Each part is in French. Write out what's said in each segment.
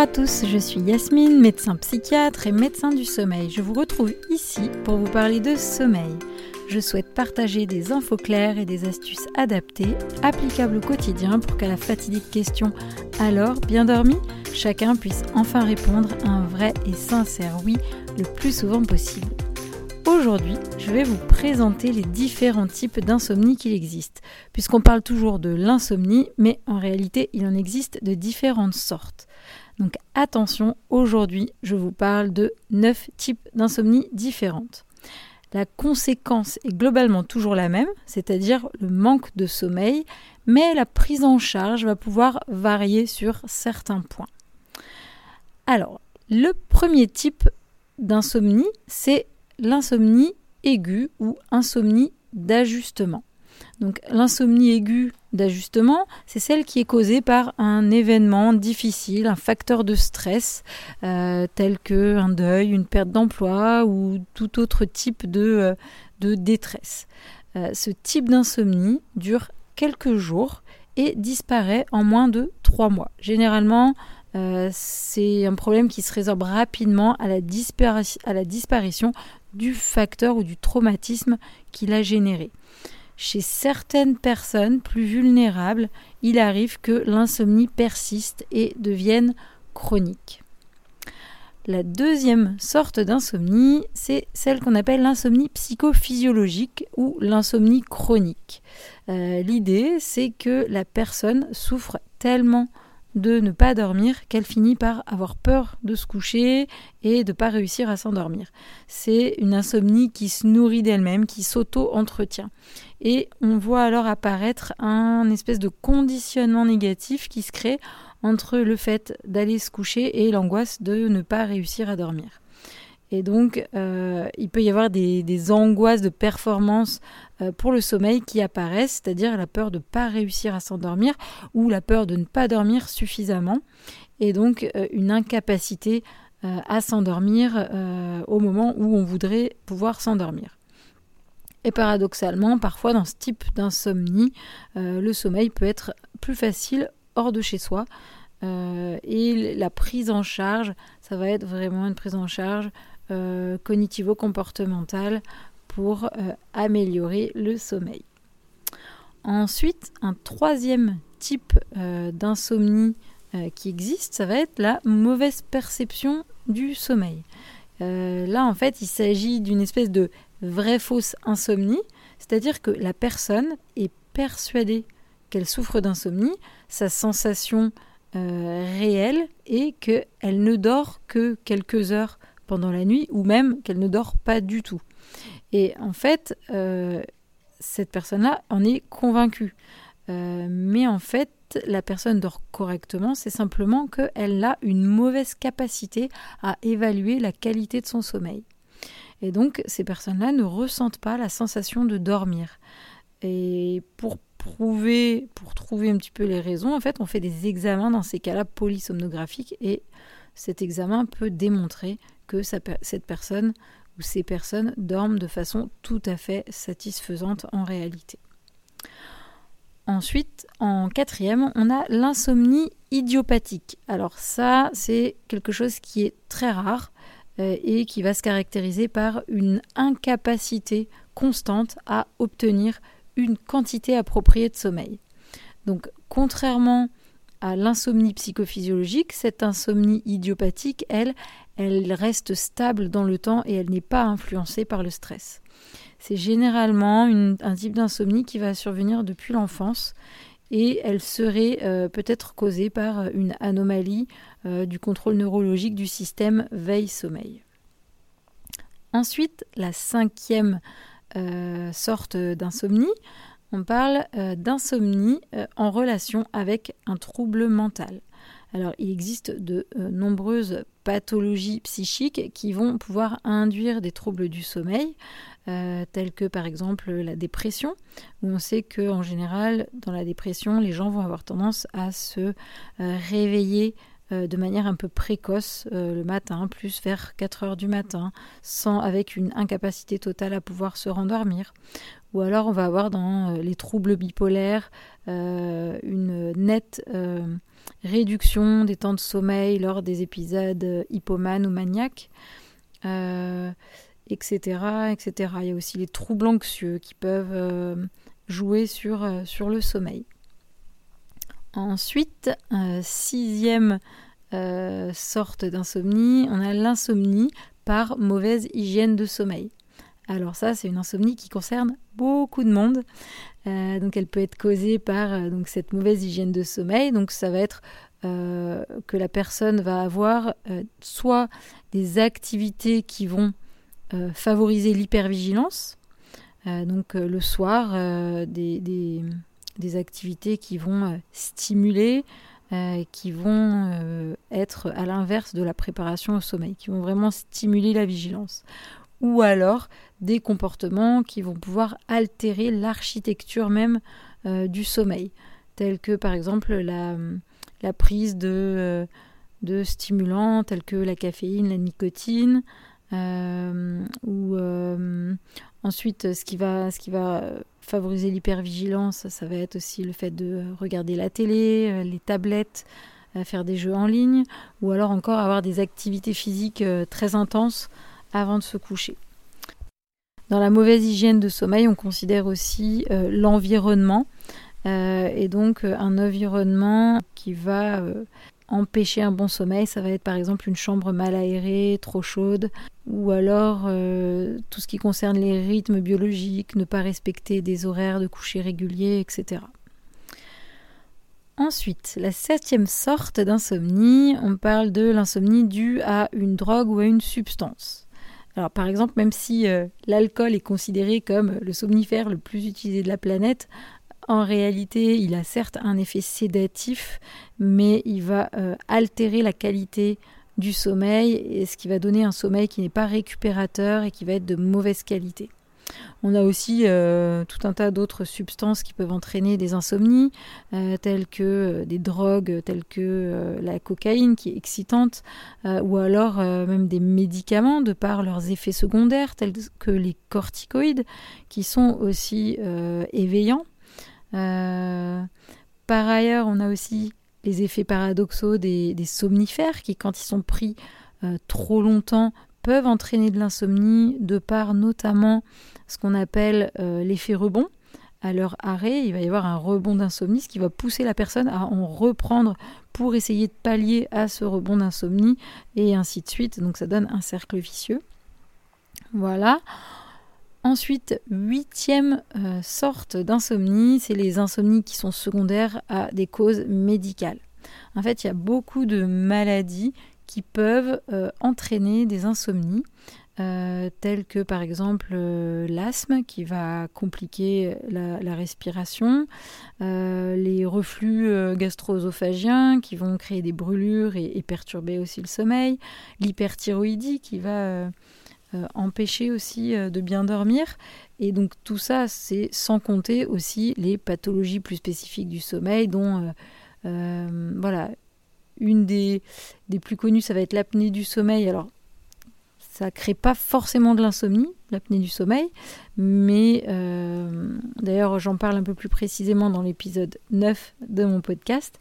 à tous, je suis Yasmine, médecin psychiatre et médecin du sommeil. Je vous retrouve ici pour vous parler de sommeil. Je souhaite partager des infos claires et des astuces adaptées, applicables au quotidien pour qu'à la fatidique question Alors, bien dormi? chacun puisse enfin répondre un vrai et sincère oui le plus souvent possible. Aujourd'hui, je vais vous présenter les différents types d'insomnie qu'il existe, puisqu'on parle toujours de l'insomnie, mais en réalité, il en existe de différentes sortes. Donc attention, aujourd'hui, je vous parle de 9 types d'insomnie différentes. La conséquence est globalement toujours la même, c'est-à-dire le manque de sommeil, mais la prise en charge va pouvoir varier sur certains points. Alors, le premier type d'insomnie, c'est l'insomnie aiguë ou insomnie d'ajustement. Donc l'insomnie aiguë d'ajustement, c'est celle qui est causée par un événement difficile, un facteur de stress, euh, tel que un deuil, une perte d'emploi ou tout autre type de, euh, détresse. Euh, ce type d'insomnie dure quelques jours et disparaît en moins de trois mois. Généralement, c'est un problème qui se résorbe rapidement à la, à la disparition du facteur ou du traumatisme qu'il a généré. Chez certaines personnes plus vulnérables, il arrive que l'insomnie persiste et devienne chronique. La deuxième sorte d'insomnie, c'est celle qu'on appelle l'insomnie psychophysiologique ou l'insomnie chronique. Euh, l'idée, c'est que la personne souffre tellement de ne pas dormir qu'elle finit par avoir peur de se coucher et de ne pas réussir à s'endormir. C'est une insomnie qui se nourrit d'elle-même, qui s'auto-entretient. Et on voit alors apparaître un espèce de conditionnement négatif qui se crée entre le fait d'aller se coucher et l'angoisse de ne pas réussir à dormir. Et donc, euh, il peut y avoir des, angoisses de performance euh, pour le sommeil qui apparaissent, c'est-à-dire la peur de ne pas réussir à s'endormir ou la peur de ne pas dormir suffisamment, et donc euh, une incapacité à s'endormir au moment où on voudrait pouvoir s'endormir. Et paradoxalement, parfois dans ce type d'insomnie, le sommeil peut être plus facile hors de chez soi. et la prise en charge, ça va être vraiment une prise en charge euh, cognitivo-comportementale pour euh, améliorer le sommeil. Ensuite, un troisième type euh, d'insomnie qui existe, ça va être la mauvaise perception du sommeil. là, en fait, il s'agit d'une espèce de vraie fausse insomnie, c'est-à-dire que la personne est persuadée qu'elle souffre d'insomnie, sa sensation réelle est qu'elle ne dort que quelques heures pendant la nuit ou même qu'elle ne dort pas du tout. Et en fait, euh, cette personne-là en est convaincue. Euh, mais en fait, la personne dort correctement, c'est simplement qu'elle a une mauvaise capacité à évaluer la qualité de son sommeil. Et donc, ces personnes-là ne ressentent pas la sensation de dormir. Et pour prouver, pour trouver un petit peu les raisons, en fait, on fait des examens dans ces cas-là polysomnographiques et cet examen peut démontrer que cette personne ou ces personnes dorment de façon tout à fait satisfaisante en réalité. Ensuite, en quatrième, on a l'insomnie idiopathique. Alors ça, c'est quelque chose qui est très rare euh, et qui va se caractériser par une incapacité constante à obtenir une quantité appropriée de sommeil. Donc, contrairement à l'insomnie psychophysiologique, cette insomnie idiopathique, elle, elle reste stable dans le temps et elle n'est pas influencée par le stress. C'est généralement un type d'insomnie qui va survenir depuis l'enfance et elle serait euh, peut-être causée par une anomalie euh, du contrôle neurologique du système veille-sommeil. Ensuite, la cinquième euh, sorte d'insomnie, on parle d'insomnie en relation avec un trouble mental. Alors, il existe de euh, nombreuses pathologies psychiques qui vont pouvoir induire des troubles du sommeil, euh, tels que par exemple la dépression, où on sait qu'en général, dans la dépression, les gens vont avoir tendance à se euh, réveiller de manière un peu précoce le matin, plus vers 4 heures du matin, sans avec une incapacité totale à pouvoir se rendormir. Ou alors on va avoir dans les troubles bipolaires une nette réduction des temps de sommeil lors des épisodes hypomanes ou maniaques etc., etc. Il y a aussi les troubles anxieux qui peuvent euh, jouer euh, sur le sommeil. Ensuite, euh, sixième sorte d'insomnie, on a l'insomnie par mauvaise hygiène de sommeil. Alors ça, c'est une insomnie qui concerne beaucoup de monde. donc elle peut être causée par donc cette mauvaise hygiène de sommeil. Donc ça va être que la personne va avoir soit des activités qui vont euh, favoriser l'hypervigilance. Euh, donc euh, le soir, des, activités qui vont stimuler, qui vont être à l'inverse de la préparation au sommeil, qui vont vraiment stimuler la vigilance. Ou alors des comportements qui vont pouvoir altérer l'architecture même du sommeil, tels que par exemple la, prise de, de stimulants tels que la caféine, la nicotine, euh, ou euh, ensuite, ce qui va, ce qui va favoriser l'hypervigilance, ça va être aussi le fait de regarder la télé, euh, les tablettes, faire des jeux en ligne, ou alors encore avoir des activités physiques très intenses avant de se coucher. Dans la mauvaise hygiène de sommeil, on considère aussi l'environnement, et donc un environnement qui va empêcher un bon sommeil, ça va être par exemple une chambre mal aérée, trop chaude, ou alors euh, tout ce qui concerne les rythmes biologiques, ne pas respecter des horaires de coucher réguliers, etc. Ensuite, la septième sorte d'insomnie, on parle de l'insomnie due à une drogue ou à une substance. Alors par exemple, même si euh, l'alcool est considéré comme le somnifère le plus utilisé de la planète, en réalité, il a certes un effet sédatif, mais il va euh, altérer la qualité du sommeil, et ce qui va donner un sommeil qui n'est pas récupérateur et qui va être de mauvaise qualité. On a aussi euh, tout un tas d'autres substances qui peuvent entraîner des insomnies, euh, telles que des drogues, telles que la cocaïne qui est excitante, ou alors même des médicaments de par leurs effets secondaires, tels que les corticoïdes, qui sont aussi éveillants. Euh, par ailleurs, on a aussi les effets paradoxaux des, somnifères qui, quand ils sont pris euh, trop longtemps, peuvent entraîner de l'insomnie de par notamment ce qu'on appelle euh, l'effet rebond. À leur arrêt, il va y avoir un rebond d'insomnie, ce qui va pousser la personne à en reprendre pour essayer de pallier à ce rebond d'insomnie et ainsi de suite. Donc ça donne un cercle vicieux. Voilà. Ensuite, huitième euh, sorte d'insomnie, c'est les insomnies qui sont secondaires à des causes médicales. En fait, il y a beaucoup de maladies qui peuvent euh, entraîner des insomnies, euh, telles que par exemple l'asthme qui va compliquer la, respiration, les reflux gastro-œsophagiens qui vont créer des brûlures et, et perturber aussi le sommeil, l'hyperthyroïdie qui va euh, empêcher aussi euh, de bien dormir. Et donc tout ça, c'est sans compter aussi les pathologies plus spécifiques du sommeil, dont euh, voilà, une des, des plus connues, ça va être l'apnée du sommeil. Alors, ça crée pas forcément de l'insomnie, l'apnée du sommeil, mais d'ailleurs j'en parle un peu plus précisément dans l'épisode 9 de mon podcast.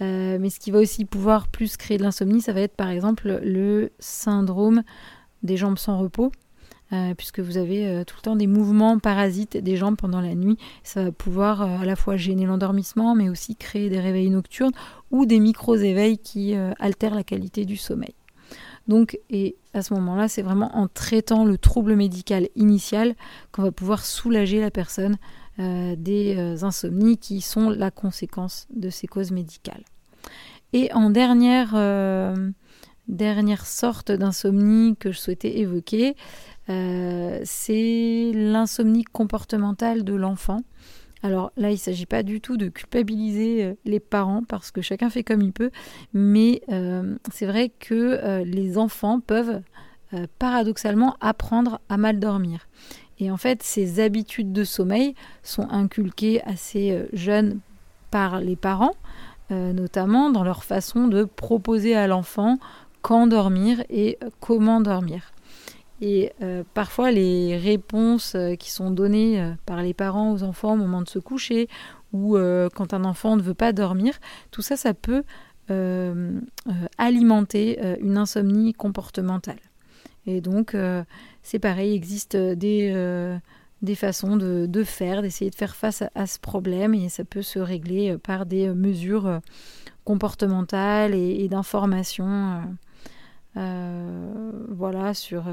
mais ce qui va aussi pouvoir plus créer de l'insomnie, ça va être par exemple le syndrome des jambes sans repos, euh, puisque vous avez euh, tout le temps des mouvements parasites des jambes pendant la nuit. Ça va pouvoir euh, à la fois gêner l'endormissement, mais aussi créer des réveils nocturnes ou des micro-éveils qui altèrent la qualité du sommeil. Donc, et à ce moment-là, c'est vraiment en traitant le trouble médical initial qu'on va pouvoir soulager la personne des insomnies qui sont la conséquence de ces causes médicales. Et en dernière dernière sorte d'insomnie que je souhaitais évoquer, euh, c'est l'insomnie comportementale de l'enfant. Alors là, il ne s'agit pas du tout de culpabiliser euh, les parents parce que chacun fait comme il peut, mais euh, c'est vrai que les enfants peuvent paradoxalement apprendre à mal dormir. Et en fait, ces habitudes de sommeil sont inculquées assez jeunes par les parents notamment dans leur façon de proposer à l'enfant quand dormir et comment dormir. Et parfois les réponses qui sont données par les parents aux enfants au moment de se coucher ou quand un enfant ne veut pas dormir, tout ça, ça peut alimenter une insomnie comportementale. Et donc, c'est pareil, il existe des, des façons de, faire, d'essayer de faire face à, ce problème et ça peut se régler euh, par des euh, mesures euh, comportementales et, d'informations voilà, sur,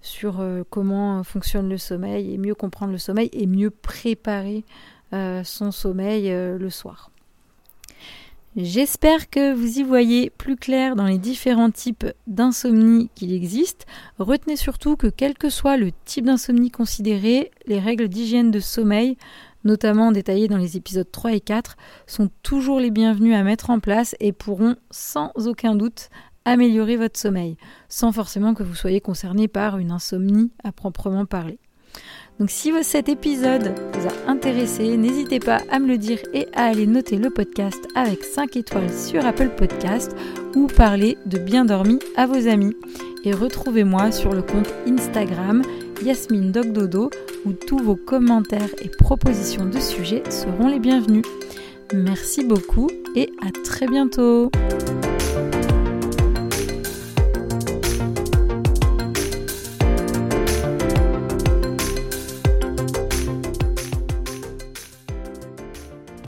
sur comment fonctionne le sommeil et mieux comprendre le sommeil et mieux préparer son sommeil le soir. J'espère que vous y voyez plus clair dans les différents types d'insomnie qu'il existe. Retenez surtout que quel que soit le type d'insomnie considéré, les règles d'hygiène de sommeil, notamment détaillées dans les épisodes 3 et 4, sont toujours les bienvenues à mettre en place et pourront sans aucun doute améliorer votre sommeil, sans forcément que vous soyez concerné par une insomnie à proprement parler. Donc si cet épisode vous a intéressé, n'hésitez pas à me le dire et à aller noter le podcast avec 5 étoiles sur Apple Podcast ou parler de bien dormi à vos amis. Et retrouvez-moi sur le compte Instagram Yasmine Dogdodo où tous vos commentaires et propositions de sujets seront les bienvenus. Merci beaucoup et à très bientôt